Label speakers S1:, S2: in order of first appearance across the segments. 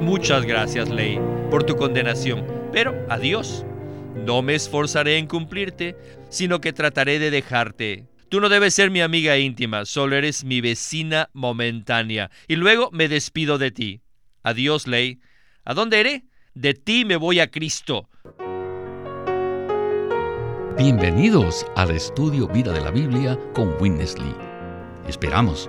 S1: Muchas gracias, ley, por tu condenación, pero adiós. No me esforzaré en cumplirte, sino que trataré de dejarte. Tú no debes ser mi amiga íntima, solo eres mi vecina momentánea. Y luego me despido de ti. Adiós, ley. ¿A dónde iré? De ti me voy a Cristo.
S2: Bienvenidos al estudio Vida de la Biblia con Winnesley. Esperamos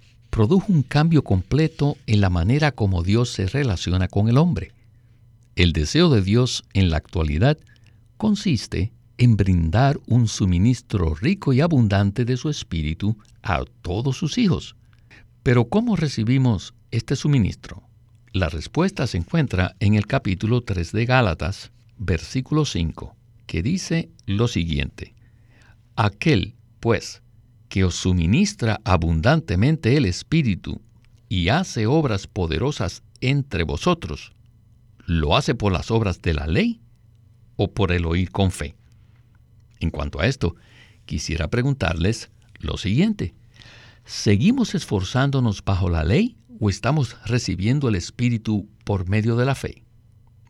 S2: produjo un cambio completo en la manera como Dios se relaciona con el hombre. El deseo de Dios en la actualidad consiste en brindar un suministro rico y abundante de su espíritu a todos sus hijos. Pero ¿cómo recibimos este suministro? La respuesta se encuentra en el capítulo 3 de Gálatas, versículo 5, que dice lo siguiente. Aquel, pues, que os suministra abundantemente el Espíritu y hace obras poderosas entre vosotros, ¿lo hace por las obras de la ley o por el oír con fe? En cuanto a esto, quisiera preguntarles lo siguiente. ¿Seguimos esforzándonos bajo la ley o estamos recibiendo el Espíritu por medio de la fe?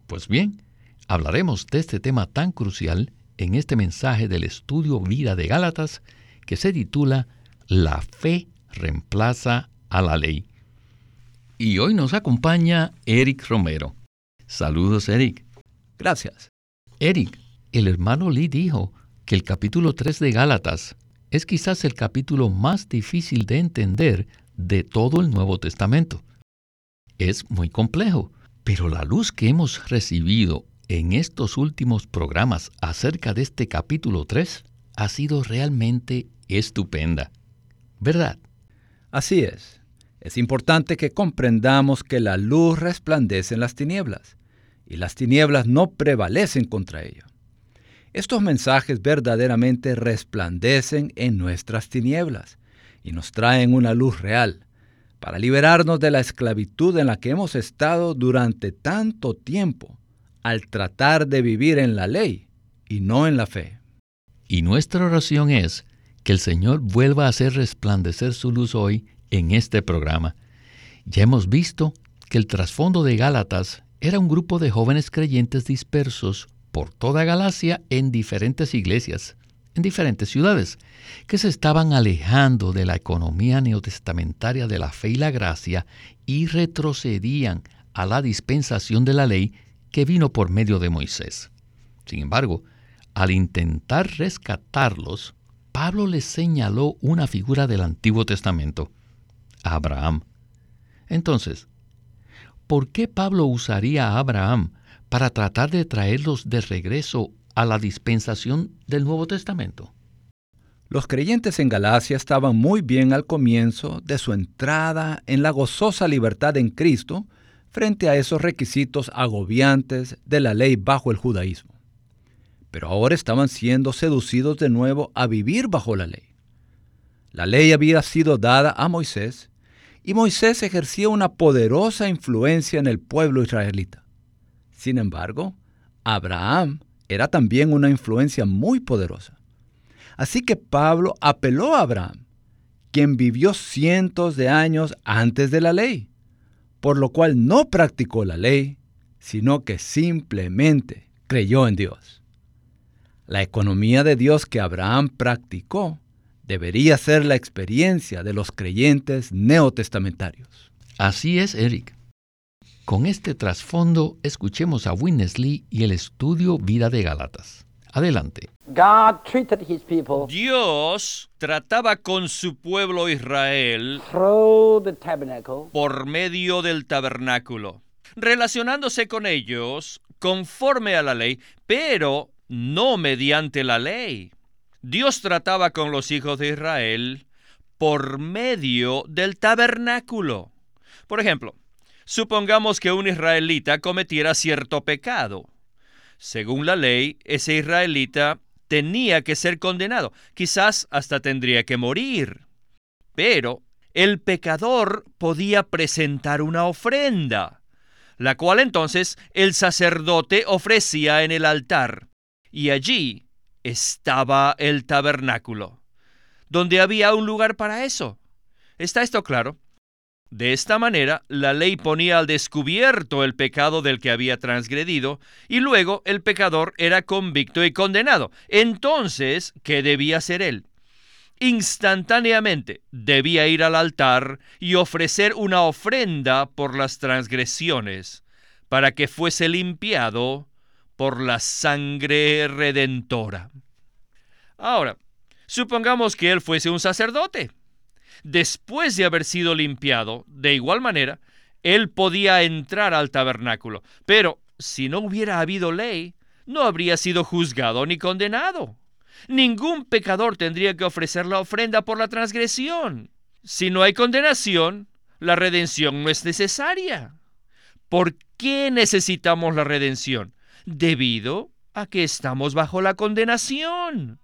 S2: Pues bien, hablaremos de este tema tan crucial en este mensaje del estudio Vida de Gálatas que se titula La fe reemplaza a la ley. Y hoy nos acompaña Eric Romero. Saludos, Eric.
S3: Gracias.
S2: Eric, el hermano Lee dijo que el capítulo 3 de Gálatas es quizás el capítulo más difícil de entender de todo el Nuevo Testamento. Es muy complejo, pero la luz que hemos recibido en estos últimos programas acerca de este capítulo 3 ha sido realmente estupenda. ¿Verdad?
S3: Así es. Es importante que comprendamos que la luz resplandece en las tinieblas y las tinieblas no prevalecen contra ello. Estos mensajes verdaderamente resplandecen en nuestras tinieblas y nos traen una luz real para liberarnos de la esclavitud en la que hemos estado durante tanto tiempo al tratar de vivir en la ley y no en la fe.
S2: Y nuestra oración es que el Señor vuelva a hacer resplandecer su luz hoy en este programa. Ya hemos visto que el trasfondo de Gálatas era un grupo de jóvenes creyentes dispersos por toda Galacia en diferentes iglesias, en diferentes ciudades, que se estaban alejando de la economía neotestamentaria de la fe y la gracia y retrocedían a la dispensación de la ley que vino por medio de Moisés. Sin embargo, al intentar rescatarlos, Pablo les señaló una figura del Antiguo Testamento, Abraham. Entonces, ¿por qué Pablo usaría a Abraham para tratar de traerlos de regreso a la dispensación del Nuevo Testamento?
S3: Los creyentes en Galacia estaban muy bien al comienzo de su entrada en la gozosa libertad en Cristo frente a esos requisitos agobiantes de la ley bajo el judaísmo pero ahora estaban siendo seducidos de nuevo a vivir bajo la ley. La ley había sido dada a Moisés y Moisés ejercía una poderosa influencia en el pueblo israelita. Sin embargo, Abraham era también una influencia muy poderosa. Así que Pablo apeló a Abraham, quien vivió cientos de años antes de la ley, por lo cual no practicó la ley, sino que simplemente creyó en Dios. La economía de Dios que Abraham practicó debería ser la experiencia de los creyentes neotestamentarios.
S2: Así es, Eric. Con este trasfondo, escuchemos a Winnesley y el estudio Vida de Gálatas. Adelante.
S1: Dios trataba con su pueblo Israel por medio del tabernáculo, relacionándose con ellos conforme a la ley, pero no mediante la ley. Dios trataba con los hijos de Israel por medio del tabernáculo. Por ejemplo, supongamos que un israelita cometiera cierto pecado. Según la ley, ese israelita tenía que ser condenado, quizás hasta tendría que morir. Pero el pecador podía presentar una ofrenda, la cual entonces el sacerdote ofrecía en el altar. Y allí estaba el tabernáculo, donde había un lugar para eso. ¿Está esto claro? De esta manera, la ley ponía al descubierto el pecado del que había transgredido, y luego el pecador era convicto y condenado. Entonces, ¿qué debía hacer él? Instantáneamente debía ir al altar y ofrecer una ofrenda por las transgresiones, para que fuese limpiado por la sangre redentora. Ahora, supongamos que él fuese un sacerdote después de haber sido limpiado, de igual manera, él podía entrar al tabernáculo. Pero si no hubiera habido ley, no habría sido juzgado ni condenado. Ningún pecador tendría que ofrecer la ofrenda por la transgresión. Si no hay condenación, la redención no es necesaria. ¿Por qué necesitamos la redención? Debido a que estamos bajo la condenación.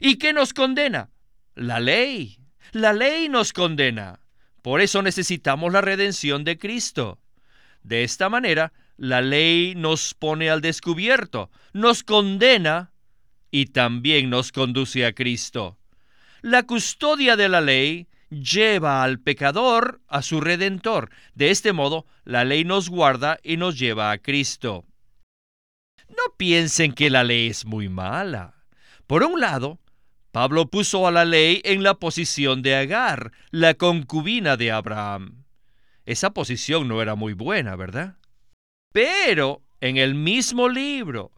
S1: ¿Y qué nos condena? La ley. La ley nos condena. Por eso necesitamos la redención de Cristo. De esta manera, la ley nos pone al descubierto, nos condena y también nos conduce a Cristo. La custodia de la ley lleva al pecador a su redentor. De este modo, la ley nos guarda y nos lleva a Cristo. No piensen que la ley es muy mala. Por un lado, Pablo puso a la ley en la posición de Agar, la concubina de Abraham. Esa posición no era muy buena, ¿verdad? Pero en el mismo libro,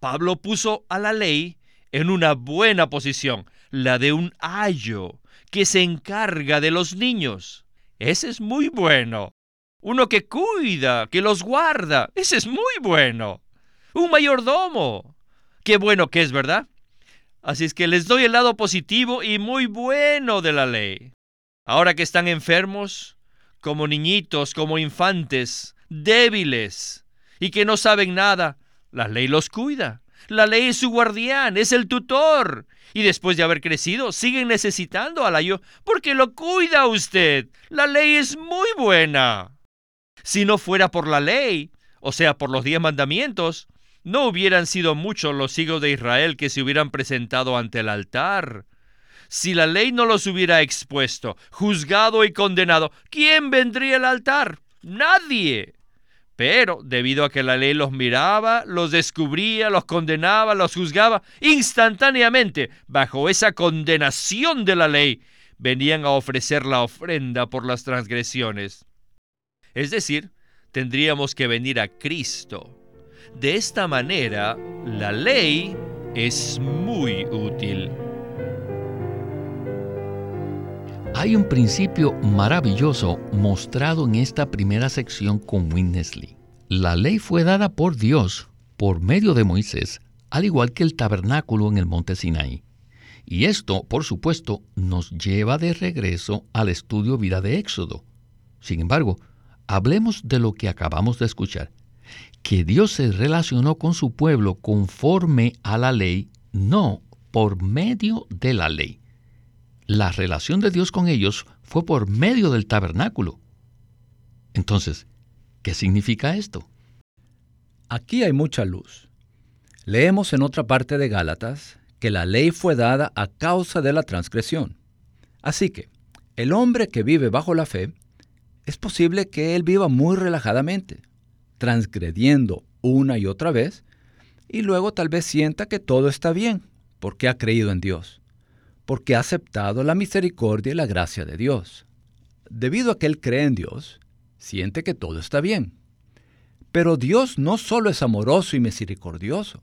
S1: Pablo puso a la ley en una buena posición, la de un ayo que se encarga de los niños. Ese es muy bueno. Uno que cuida, que los guarda. Ese es muy bueno. Un mayordomo. Qué bueno que es, ¿verdad? Así es que les doy el lado positivo y muy bueno de la ley. Ahora que están enfermos, como niñitos, como infantes, débiles y que no saben nada, la ley los cuida. La ley es su guardián, es el tutor. Y después de haber crecido, siguen necesitando al ayo porque lo cuida usted. La ley es muy buena. Si no fuera por la ley, o sea, por los diez mandamientos, no hubieran sido muchos los hijos de Israel que se hubieran presentado ante el altar. Si la ley no los hubiera expuesto, juzgado y condenado, ¿quién vendría al altar? Nadie. Pero debido a que la ley los miraba, los descubría, los condenaba, los juzgaba, instantáneamente, bajo esa condenación de la ley, venían a ofrecer la ofrenda por las transgresiones. Es decir, tendríamos que venir a Cristo de esta manera, la ley es muy útil.
S2: Hay un principio maravilloso mostrado en esta primera sección con Winnesley. La ley fue dada por Dios por medio de Moisés, al igual que el tabernáculo en el monte Sinai. Y esto, por supuesto, nos lleva de regreso al estudio vida de Éxodo. Sin embargo, hablemos de lo que acabamos de escuchar que Dios se relacionó con su pueblo conforme a la ley, no por medio de la ley. La relación de Dios con ellos fue por medio del tabernáculo. Entonces, ¿qué significa esto?
S3: Aquí hay mucha luz. Leemos en otra parte de Gálatas que la ley fue dada a causa de la transgresión. Así que, el hombre que vive bajo la fe, es posible que él viva muy relajadamente, transgrediendo una y otra vez, y luego tal vez sienta que todo está bien, porque ha creído en Dios, porque ha aceptado la misericordia y la gracia de Dios. Debido a que él cree en Dios, siente que todo está bien. Pero Dios no solo es amoroso y misericordioso,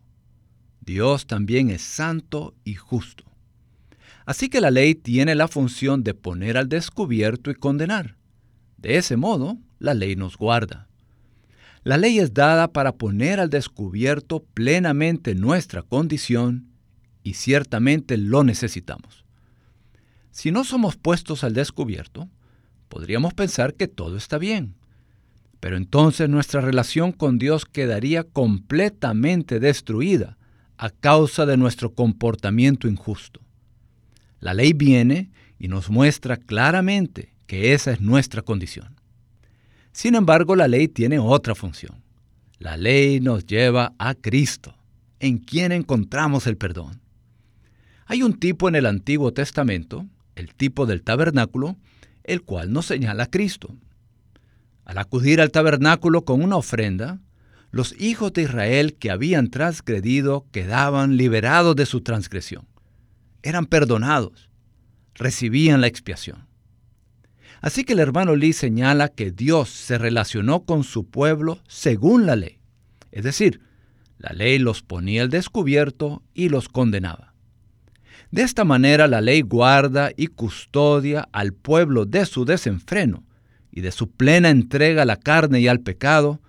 S3: Dios también es santo y justo. Así que la ley tiene la función de poner al descubierto y condenar. De ese modo, la ley nos guarda. La ley es dada para poner al descubierto plenamente nuestra condición y ciertamente lo necesitamos. Si no somos puestos al descubierto, podríamos pensar que todo está bien. Pero entonces nuestra relación con Dios quedaría completamente destruida a causa de nuestro comportamiento injusto. La ley viene y nos muestra claramente que esa es nuestra condición. Sin embargo, la ley tiene otra función. La ley nos lleva a Cristo, en quien encontramos el perdón. Hay un tipo en el Antiguo Testamento, el tipo del tabernáculo, el cual nos señala a Cristo. Al acudir al tabernáculo con una ofrenda, los hijos de Israel que habían transgredido quedaban liberados de su transgresión. Eran perdonados, recibían la expiación. Así que el hermano Lee señala que Dios se relacionó con su pueblo según la ley. Es decir, la ley los ponía al descubierto y los condenaba. De esta manera la ley guarda y custodia al pueblo de su desenfreno y de su plena entrega a la carne y al pecado,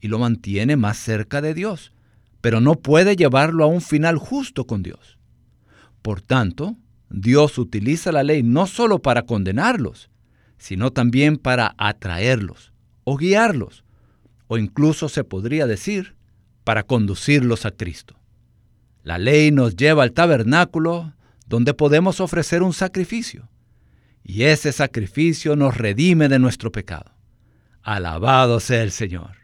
S3: y lo mantiene más cerca de Dios, pero no puede llevarlo a un final justo con Dios. Por tanto, Dios utiliza la ley no solo para condenarlos, sino también para atraerlos o guiarlos, o incluso se podría decir, para conducirlos a Cristo. La ley nos lleva al tabernáculo donde podemos ofrecer un sacrificio, y ese sacrificio nos redime de nuestro pecado. Alabado sea el Señor.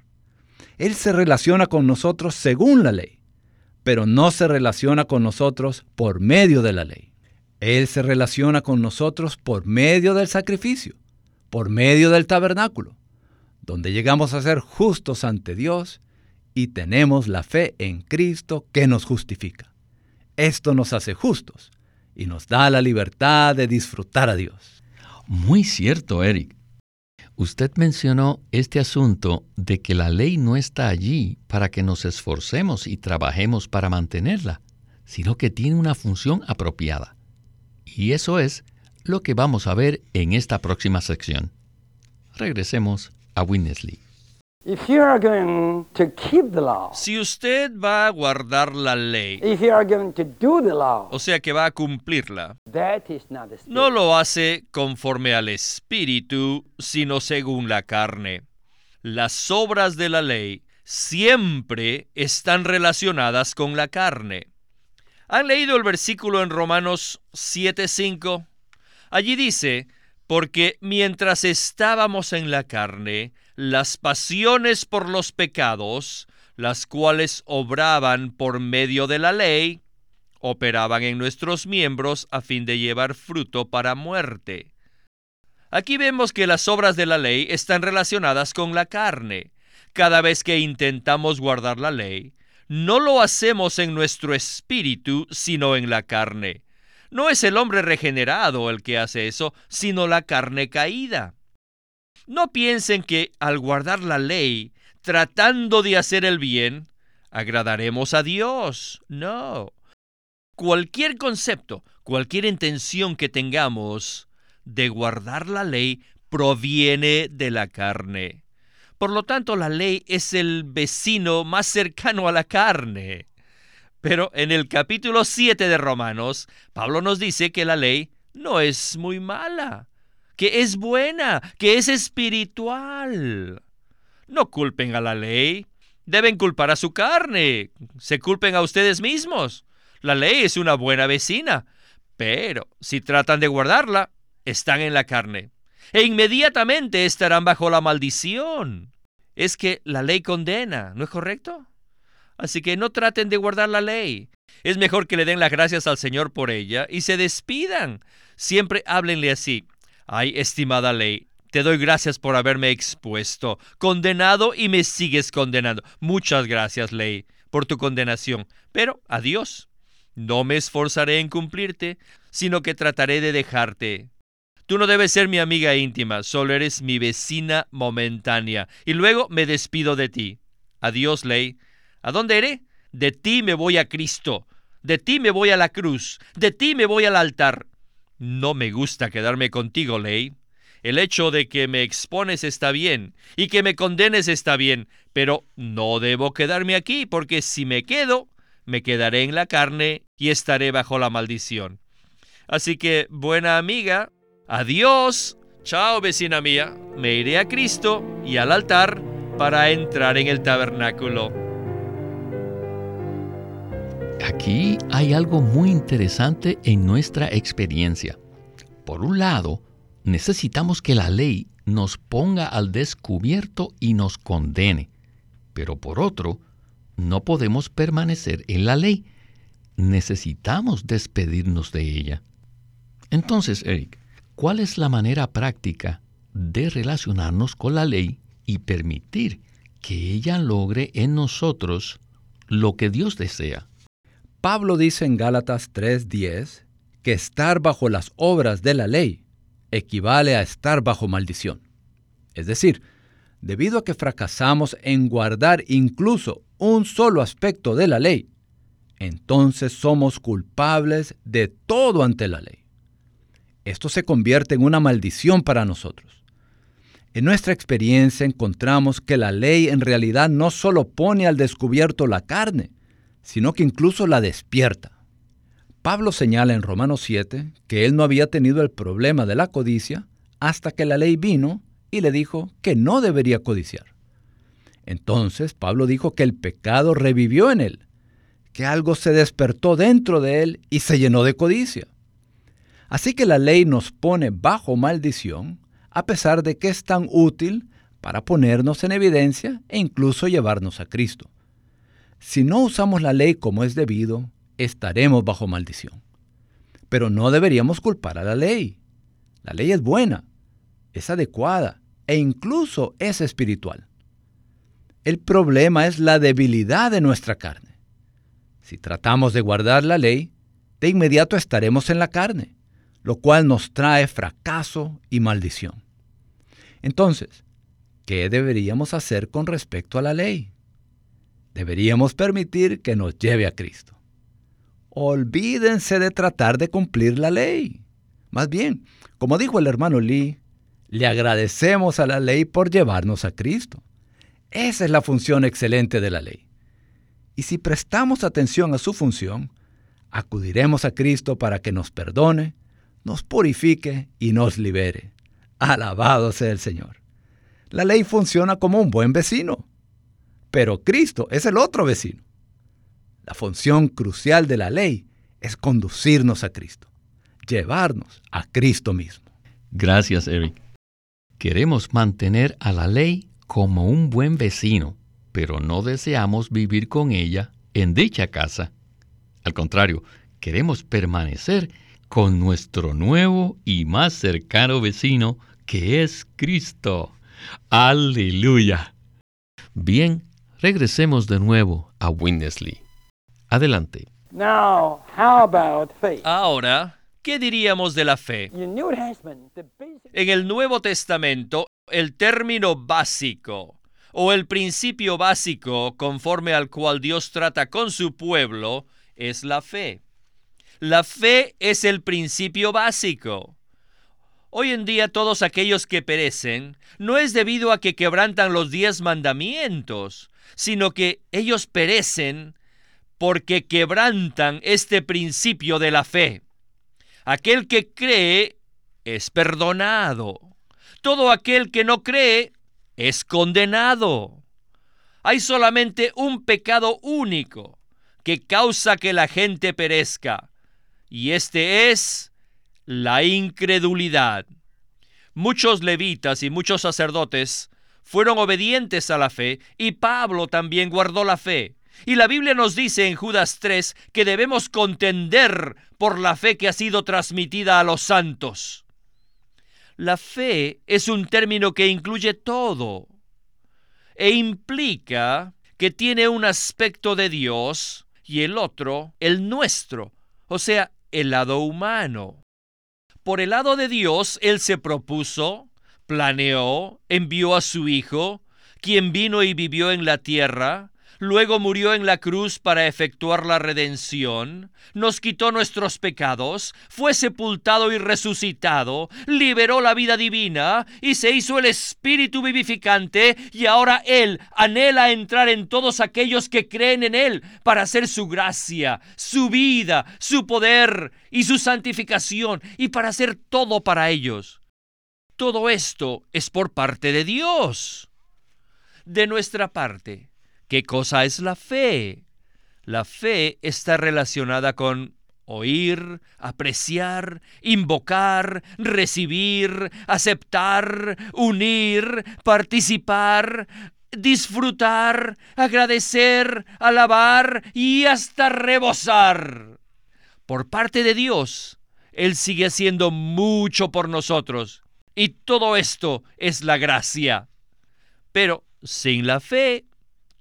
S3: Él se relaciona con nosotros según la ley, pero no se relaciona con nosotros por medio de la ley. Él se relaciona con nosotros por medio del sacrificio, por medio del tabernáculo, donde llegamos a ser justos ante Dios y tenemos la fe en Cristo que nos justifica. Esto nos hace justos y nos da la libertad de disfrutar a Dios.
S2: Muy cierto, Eric. Usted mencionó este asunto de que la ley no está allí para que nos esforcemos y trabajemos para mantenerla, sino que tiene una función apropiada. Y eso es lo que vamos a ver en esta próxima sección. Regresemos a Winnesley.
S1: Si usted va a guardar la ley, o sea que va a cumplirla, no lo hace conforme al Espíritu, sino según la carne. Las obras de la ley siempre están relacionadas con la carne. ¿Han leído el versículo en Romanos 7:5? Allí dice, porque mientras estábamos en la carne, las pasiones por los pecados, las cuales obraban por medio de la ley, operaban en nuestros miembros a fin de llevar fruto para muerte. Aquí vemos que las obras de la ley están relacionadas con la carne. Cada vez que intentamos guardar la ley, no lo hacemos en nuestro espíritu, sino en la carne. No es el hombre regenerado el que hace eso, sino la carne caída. No piensen que al guardar la ley, tratando de hacer el bien, agradaremos a Dios. No. Cualquier concepto, cualquier intención que tengamos de guardar la ley proviene de la carne. Por lo tanto, la ley es el vecino más cercano a la carne. Pero en el capítulo 7 de Romanos, Pablo nos dice que la ley no es muy mala, que es buena, que es espiritual. No culpen a la ley, deben culpar a su carne, se culpen a ustedes mismos. La ley es una buena vecina, pero si tratan de guardarla, están en la carne e inmediatamente estarán bajo la maldición. Es que la ley condena, ¿no es correcto? Así que no traten de guardar la ley. Es mejor que le den las gracias al Señor por ella y se despidan. Siempre háblenle así. Ay, estimada ley, te doy gracias por haberme expuesto, condenado y me sigues condenando. Muchas gracias, ley, por tu condenación. Pero adiós. No me esforzaré en cumplirte, sino que trataré de dejarte. Tú no debes ser mi amiga íntima, solo eres mi vecina momentánea. Y luego me despido de ti. Adiós, ley. ¿A dónde iré? De ti me voy a Cristo. De ti me voy a la cruz. De ti me voy al altar. No me gusta quedarme contigo, Ley. El hecho de que me expones está bien y que me condenes está bien, pero no debo quedarme aquí porque si me quedo, me quedaré en la carne y estaré bajo la maldición. Así que, buena amiga, adiós. Chao, vecina mía. Me iré a Cristo y al altar para entrar en el tabernáculo.
S2: Aquí hay algo muy interesante en nuestra experiencia. Por un lado, necesitamos que la ley nos ponga al descubierto y nos condene. Pero por otro, no podemos permanecer en la ley. Necesitamos despedirnos de ella. Entonces, Eric, ¿cuál es la manera práctica de relacionarnos con la ley y permitir que ella logre en nosotros lo que Dios desea?
S3: Pablo dice en Gálatas 3:10 que estar bajo las obras de la ley equivale a estar bajo maldición. Es decir, debido a que fracasamos en guardar incluso un solo aspecto de la ley, entonces somos culpables de todo ante la ley. Esto se convierte en una maldición para nosotros. En nuestra experiencia encontramos que la ley en realidad no solo pone al descubierto la carne, sino que incluso la despierta. Pablo señala en Romanos 7 que él no había tenido el problema de la codicia hasta que la ley vino y le dijo que no debería codiciar. Entonces Pablo dijo que el pecado revivió en él, que algo se despertó dentro de él y se llenó de codicia. Así que la ley nos pone bajo maldición, a pesar de que es tan útil para ponernos en evidencia e incluso llevarnos a Cristo. Si no usamos la ley como es debido, estaremos bajo maldición. Pero no deberíamos culpar a la ley. La ley es buena, es adecuada e incluso es espiritual. El problema es la debilidad de nuestra carne. Si tratamos de guardar la ley, de inmediato estaremos en la carne, lo cual nos trae fracaso y maldición. Entonces, ¿qué deberíamos hacer con respecto a la ley? Deberíamos permitir que nos lleve a Cristo olvídense de tratar de cumplir la ley. Más bien, como dijo el hermano Lee, le agradecemos a la ley por llevarnos a Cristo. Esa es la función excelente de la ley. Y si prestamos atención a su función, acudiremos a Cristo para que nos perdone, nos purifique y nos libere. Alabado sea el Señor. La ley funciona como un buen vecino, pero Cristo es el otro vecino. La función crucial de la ley es conducirnos a Cristo, llevarnos a Cristo mismo.
S2: Gracias, Eric. Queremos mantener a la ley como un buen vecino, pero no deseamos vivir con ella en dicha casa. Al contrario, queremos permanecer con nuestro nuevo y más cercano vecino, que es Cristo. Aleluya. Bien, regresemos de nuevo a Winnesley. Adelante.
S1: Ahora, ¿qué diríamos de la fe? En el Nuevo Testamento, el término básico o el principio básico conforme al cual Dios trata con su pueblo es la fe. La fe es el principio básico. Hoy en día todos aquellos que perecen no es debido a que quebrantan los diez mandamientos, sino que ellos perecen porque quebrantan este principio de la fe. Aquel que cree es perdonado. Todo aquel que no cree es condenado. Hay solamente un pecado único que causa que la gente perezca, y este es la incredulidad. Muchos levitas y muchos sacerdotes fueron obedientes a la fe, y Pablo también guardó la fe. Y la Biblia nos dice en Judas 3 que debemos contender por la fe que ha sido transmitida a los santos. La fe es un término que incluye todo e implica que tiene un aspecto de Dios y el otro el nuestro, o sea, el lado humano. Por el lado de Dios, Él se propuso, planeó, envió a su Hijo, quien vino y vivió en la tierra, luego murió en la cruz para efectuar la redención, nos quitó nuestros pecados, fue sepultado y resucitado, liberó la vida divina y se hizo el Espíritu vivificante y ahora Él anhela entrar en todos aquellos que creen en Él para hacer su gracia, su vida, su poder y su santificación y para hacer todo para ellos. Todo esto es por parte de Dios. de nuestra parte. ¿Qué cosa es la fe? La fe está relacionada con oír, apreciar, invocar, recibir, aceptar, unir, participar, disfrutar, agradecer, alabar y hasta rebosar. Por parte de Dios, Él sigue haciendo mucho por nosotros. Y todo esto es la gracia. Pero sin la fe,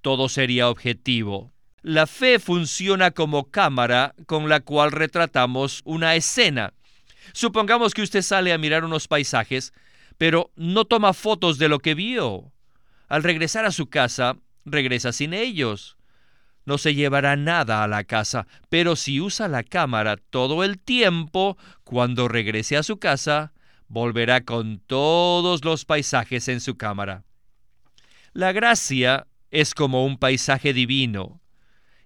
S1: todo sería objetivo. La fe funciona como cámara con la cual retratamos una escena. Supongamos que usted sale a mirar unos paisajes, pero no toma fotos de lo que vio. Al regresar a su casa, regresa sin ellos. No se llevará nada a la casa, pero si usa la cámara todo el tiempo, cuando regrese a su casa, volverá con todos los paisajes en su cámara. La gracia es como un paisaje divino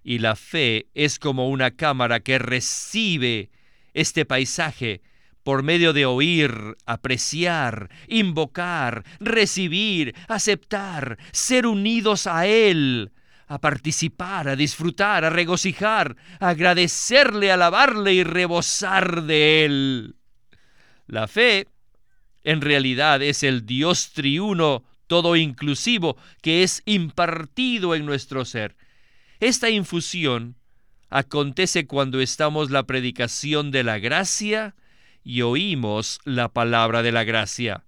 S1: y la fe es como una cámara que recibe este paisaje por medio de oír, apreciar, invocar, recibir, aceptar, ser unidos a Él, a participar, a disfrutar, a regocijar, a agradecerle, alabarle y rebosar de Él. La fe, en realidad, es el Dios triuno, todo inclusivo, que es impartido en nuestro ser. Esta infusión acontece cuando estamos la predicación de la gracia y oímos la palabra de la gracia.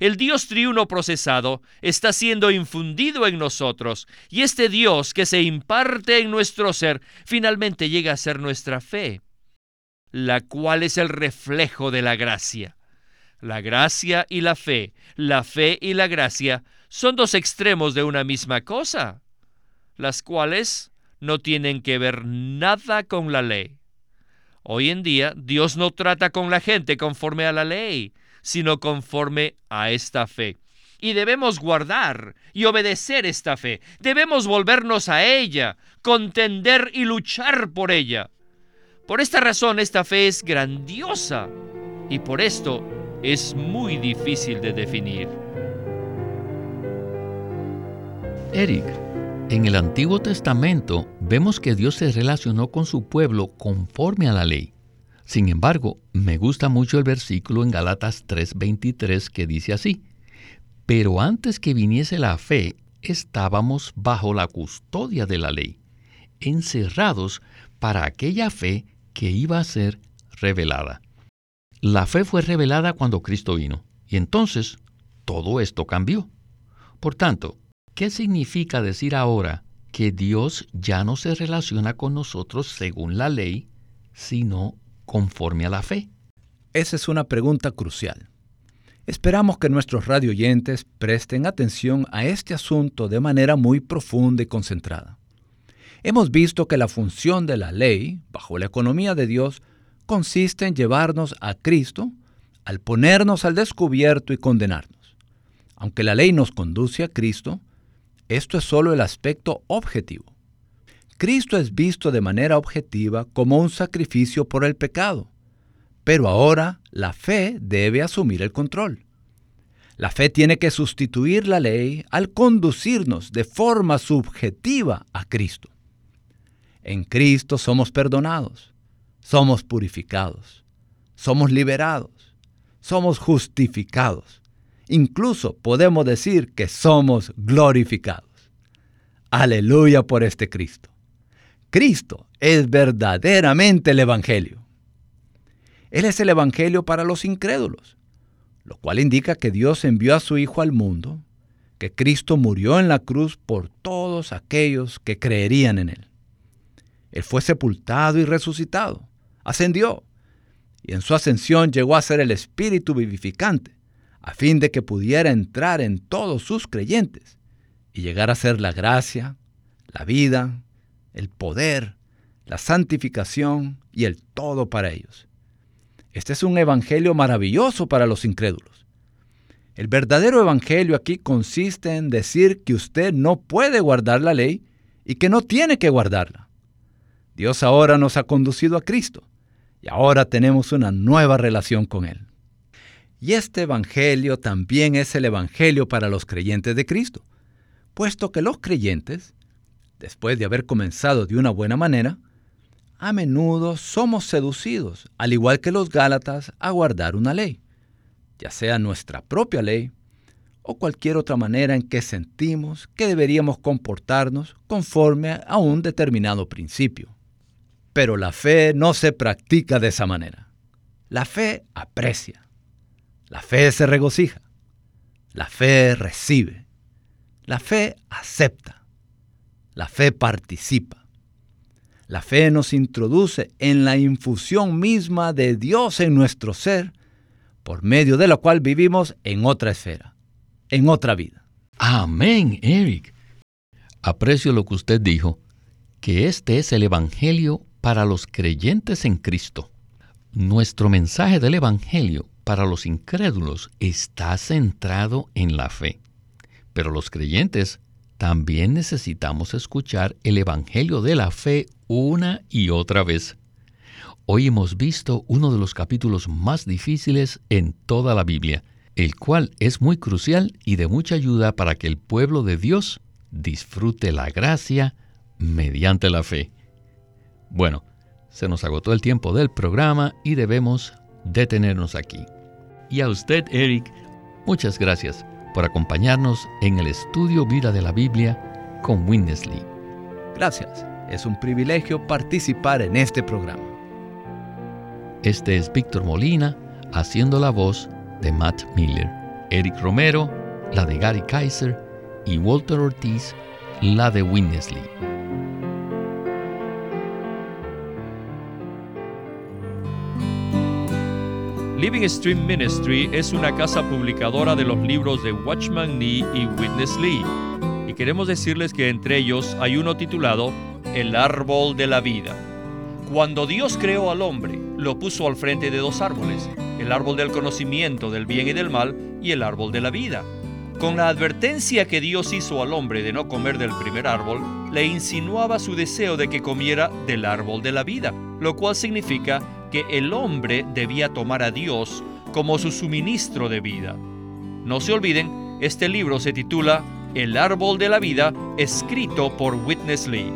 S1: El Dios triuno procesado está siendo infundido en nosotros y este Dios que se imparte en nuestro ser finalmente llega a ser nuestra fe, la cual es el reflejo de la gracia. La gracia y la fe, la fe y la gracia son dos extremos de una misma cosa, las cuales no tienen que ver nada con la ley. Hoy en día Dios no trata con la gente conforme a la ley, sino conforme a esta fe. Y debemos guardar y obedecer esta fe. Debemos volvernos a ella, contender y luchar por ella. Por esta razón esta fe es grandiosa y por esto es muy difícil de definir.
S2: Eric, en el Antiguo Testamento vemos que Dios se relacionó con su pueblo conforme a la ley. Sin embargo, me gusta mucho el versículo en Galatas 3:23 que dice así, pero antes que viniese la fe, estábamos bajo la custodia de la ley, encerrados para aquella fe que iba a ser revelada. La fe fue revelada cuando Cristo vino, y entonces todo esto cambió. Por tanto, ¿Qué significa decir ahora que Dios ya no se relaciona con nosotros según la ley, sino conforme a la fe?
S3: Esa es una pregunta crucial. Esperamos que nuestros radioyentes presten atención a este asunto de manera muy profunda y concentrada. Hemos visto que la función de la ley, bajo la economía de Dios, consiste en llevarnos a Cristo al ponernos al descubierto y condenarnos. Aunque la ley nos conduce a Cristo, esto es solo el aspecto objetivo. Cristo es visto de manera objetiva como un sacrificio por el pecado, pero ahora la fe debe asumir el control. La fe tiene que sustituir la ley al conducirnos de forma subjetiva a Cristo. En Cristo somos perdonados, somos purificados, somos liberados, somos justificados, Incluso podemos decir que somos glorificados. Aleluya por este Cristo. Cristo es verdaderamente el Evangelio. Él es el Evangelio para los incrédulos, lo cual indica que Dios envió a su Hijo al mundo, que Cristo murió en la cruz por todos aquellos que creerían en Él. Él fue sepultado y resucitado, ascendió, y en su ascensión llegó a ser el Espíritu vivificante a fin de que pudiera entrar en todos sus creyentes y llegar a ser la gracia, la vida, el poder, la santificación y el todo para ellos. Este es un evangelio maravilloso para los incrédulos. El verdadero evangelio aquí consiste en decir que usted no puede guardar la ley y que no tiene que guardarla. Dios ahora nos ha conducido a Cristo y ahora tenemos una nueva relación con Él. Y este Evangelio también es el Evangelio para los creyentes de Cristo. puesto que los creyentes, después de haber comenzado de una buena manera, a menudo somos seducidos, al igual que los Gálatas, a guardar una ley, ya sea nuestra propia ley o cualquier otra manera en que sentimos que deberíamos comportarnos conforme a un determinado principio. Pero la fe no se practica de esa manera. La fe aprecia. La fe se regocija. La fe recibe. La fe acepta. La fe participa. La fe nos introduce en la infusión misma de Dios en nuestro ser, por medio de la cual vivimos en otra esfera, en otra vida.
S2: Amén, Eric. Aprecio lo que usted dijo, que este es el Evangelio para los creyentes en Cristo. Nuestro mensaje del Evangelio para los incrédulos está centrado en la fe, pero los creyentes también necesitamos escuchar el Evangelio de la fe una y otra vez. Hoy hemos visto uno de los capítulos más difíciles en toda la Biblia, el cual es muy crucial y de mucha ayuda para que el pueblo de Dios disfrute la gracia mediante la fe. Bueno, se nos agotó el tiempo del programa y debemos detenernos aquí. Y a usted, Eric, muchas gracias por acompañarnos en el estudio Vida de la Biblia con Winnesley.
S3: Gracias, es un privilegio participar en este programa.
S2: Este es Víctor Molina haciendo la voz de Matt Miller, Eric Romero, la de Gary Kaiser y Walter Ortiz, la de Winnesley.
S1: Living Stream Ministry es una casa publicadora de los libros de Watchman Nee y Witness Lee. Y queremos decirles que entre ellos hay uno titulado El árbol de la vida. Cuando Dios creó al hombre, lo puso al frente de dos árboles, el árbol del conocimiento del bien y del mal y el árbol de la vida. Con la advertencia que Dios hizo al hombre de no comer del primer árbol, le insinuaba su deseo de que comiera del árbol de la vida, lo cual significa que el hombre debía tomar a Dios como su suministro de vida. No se olviden, este libro se titula El árbol de la vida, escrito por Witness Lee.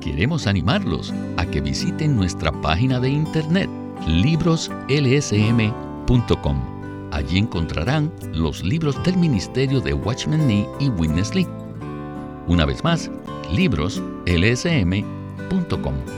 S2: Queremos animarlos a que visiten nuestra página de internet libroslsm.com. Allí encontrarán los libros del ministerio de Watchman Nee y Witness Lee. Una vez más, libroslsm.com.